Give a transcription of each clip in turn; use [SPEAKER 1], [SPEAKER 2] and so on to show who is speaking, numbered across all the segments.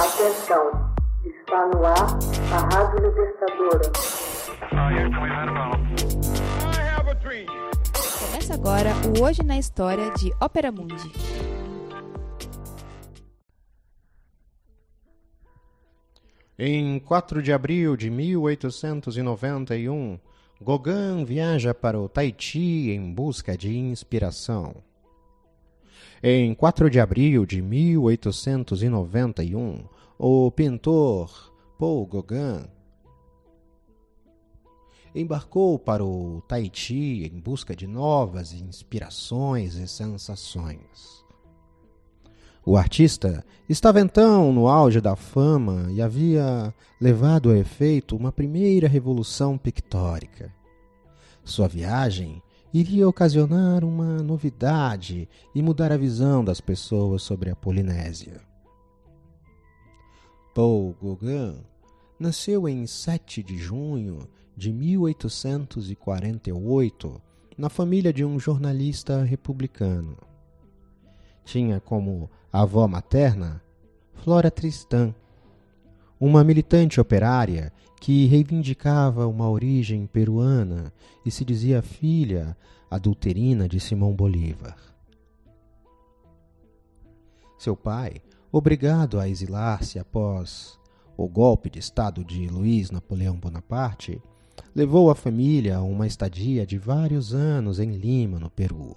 [SPEAKER 1] Atenção, está no ar a Rádio Libertadora.
[SPEAKER 2] Começa agora o Hoje na História de Ópera Mundi.
[SPEAKER 3] Em 4 de abril de 1891, Gauguin viaja para o Tahiti em busca de inspiração. Em 4 de abril de 1891, o pintor Paul Gauguin embarcou para o Tahiti em busca de novas inspirações e sensações. O artista estava então no auge da fama e havia levado a efeito uma primeira revolução pictórica. Sua viagem iria ocasionar uma novidade e mudar a visão das pessoas sobre a Polinésia. Paul Gauguin nasceu em 7 de junho de 1848 na família de um jornalista republicano. Tinha como avó materna Flora Tristan, uma militante operária que reivindicava uma origem peruana e se dizia filha adulterina de Simão Bolívar. Seu pai, obrigado a exilar-se após o golpe de Estado de Luiz Napoleão Bonaparte, levou a família a uma estadia de vários anos em Lima, no Peru.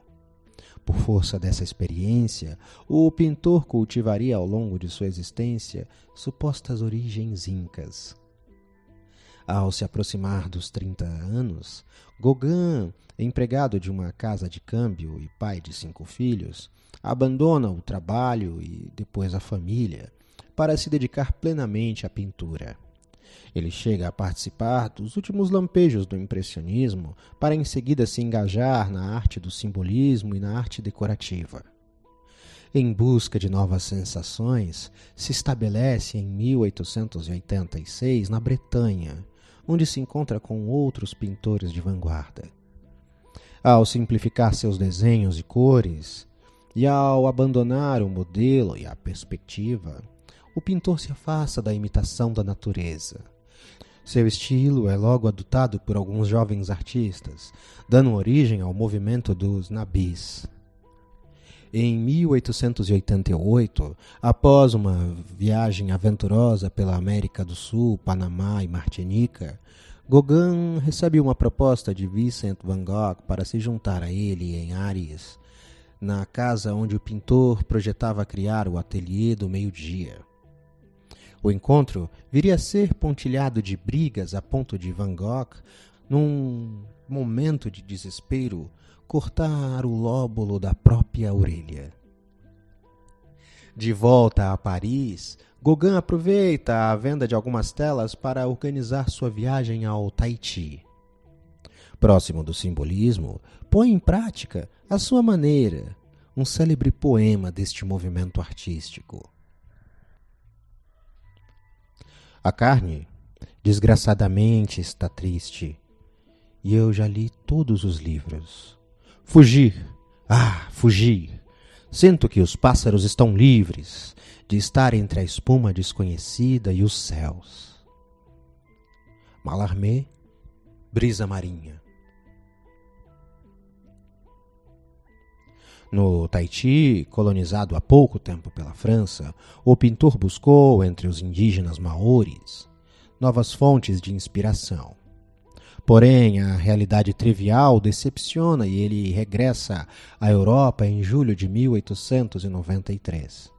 [SPEAKER 3] Por força dessa experiência, o pintor cultivaria ao longo de sua existência supostas origens incas. Ao se aproximar dos 30 anos, Gauguin, empregado de uma casa de câmbio e pai de cinco filhos, abandona o trabalho e depois a família para se dedicar plenamente à pintura. Ele chega a participar dos últimos lampejos do impressionismo para em seguida se engajar na arte do simbolismo e na arte decorativa. Em busca de novas sensações, se estabelece em 1886 na Bretanha, onde se encontra com outros pintores de vanguarda. Ao simplificar seus desenhos e cores, e ao abandonar o modelo e a perspectiva, o pintor se afasta da imitação da natureza. Seu estilo é logo adotado por alguns jovens artistas, dando origem ao movimento dos nabis. Em 1888, após uma viagem aventurosa pela América do Sul, Panamá e Martinica, Gauguin recebe uma proposta de Vincent van Gogh para se juntar a ele em Aries, na casa onde o pintor projetava criar o ateliê do meio-dia. O encontro viria a ser pontilhado de brigas a ponto de Van Gogh, num momento de desespero, cortar o lóbulo da própria orelha. De volta a Paris, Gauguin aproveita a venda de algumas telas para organizar sua viagem ao Tahiti. Próximo do simbolismo, põe em prática, à sua maneira, um célebre poema deste movimento artístico. A carne, desgraçadamente, está triste, e eu já li todos os livros. Fugir, ah, fugir! Sinto que os pássaros estão livres de estar entre a espuma desconhecida e os céus. Malarmé, brisa marinha. No Tahiti, colonizado há pouco tempo pela França, o pintor buscou, entre os indígenas maores, novas fontes de inspiração. Porém, a realidade trivial decepciona e ele regressa à Europa em julho de 1893.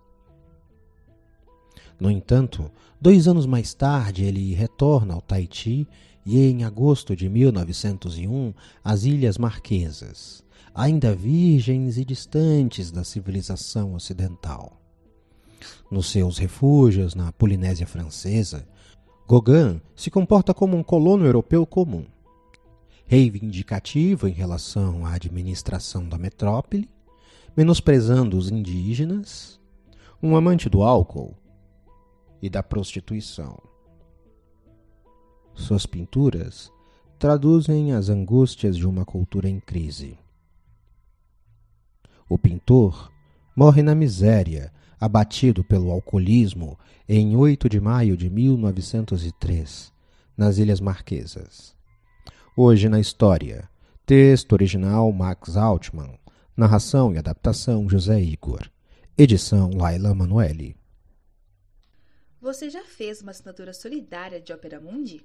[SPEAKER 3] No entanto, dois anos mais tarde, ele retorna ao Tahiti e, em agosto de 1901, às Ilhas Marquesas ainda virgens e distantes da civilização ocidental. Nos seus refúgios na Polinésia Francesa, Gauguin se comporta como um colono europeu comum, reivindicativo em relação à administração da metrópole, menosprezando os indígenas, um amante do álcool e da prostituição. Suas pinturas traduzem as angústias de uma cultura em crise. O pintor morre na miséria abatido pelo alcoolismo em 8 de maio de 1903, nas Ilhas Marquesas. Hoje na história. Texto original Max Altman. Narração e adaptação José Igor. Edição Laila Manuelle.
[SPEAKER 2] Você já fez uma assinatura solidária de Opera Mundi?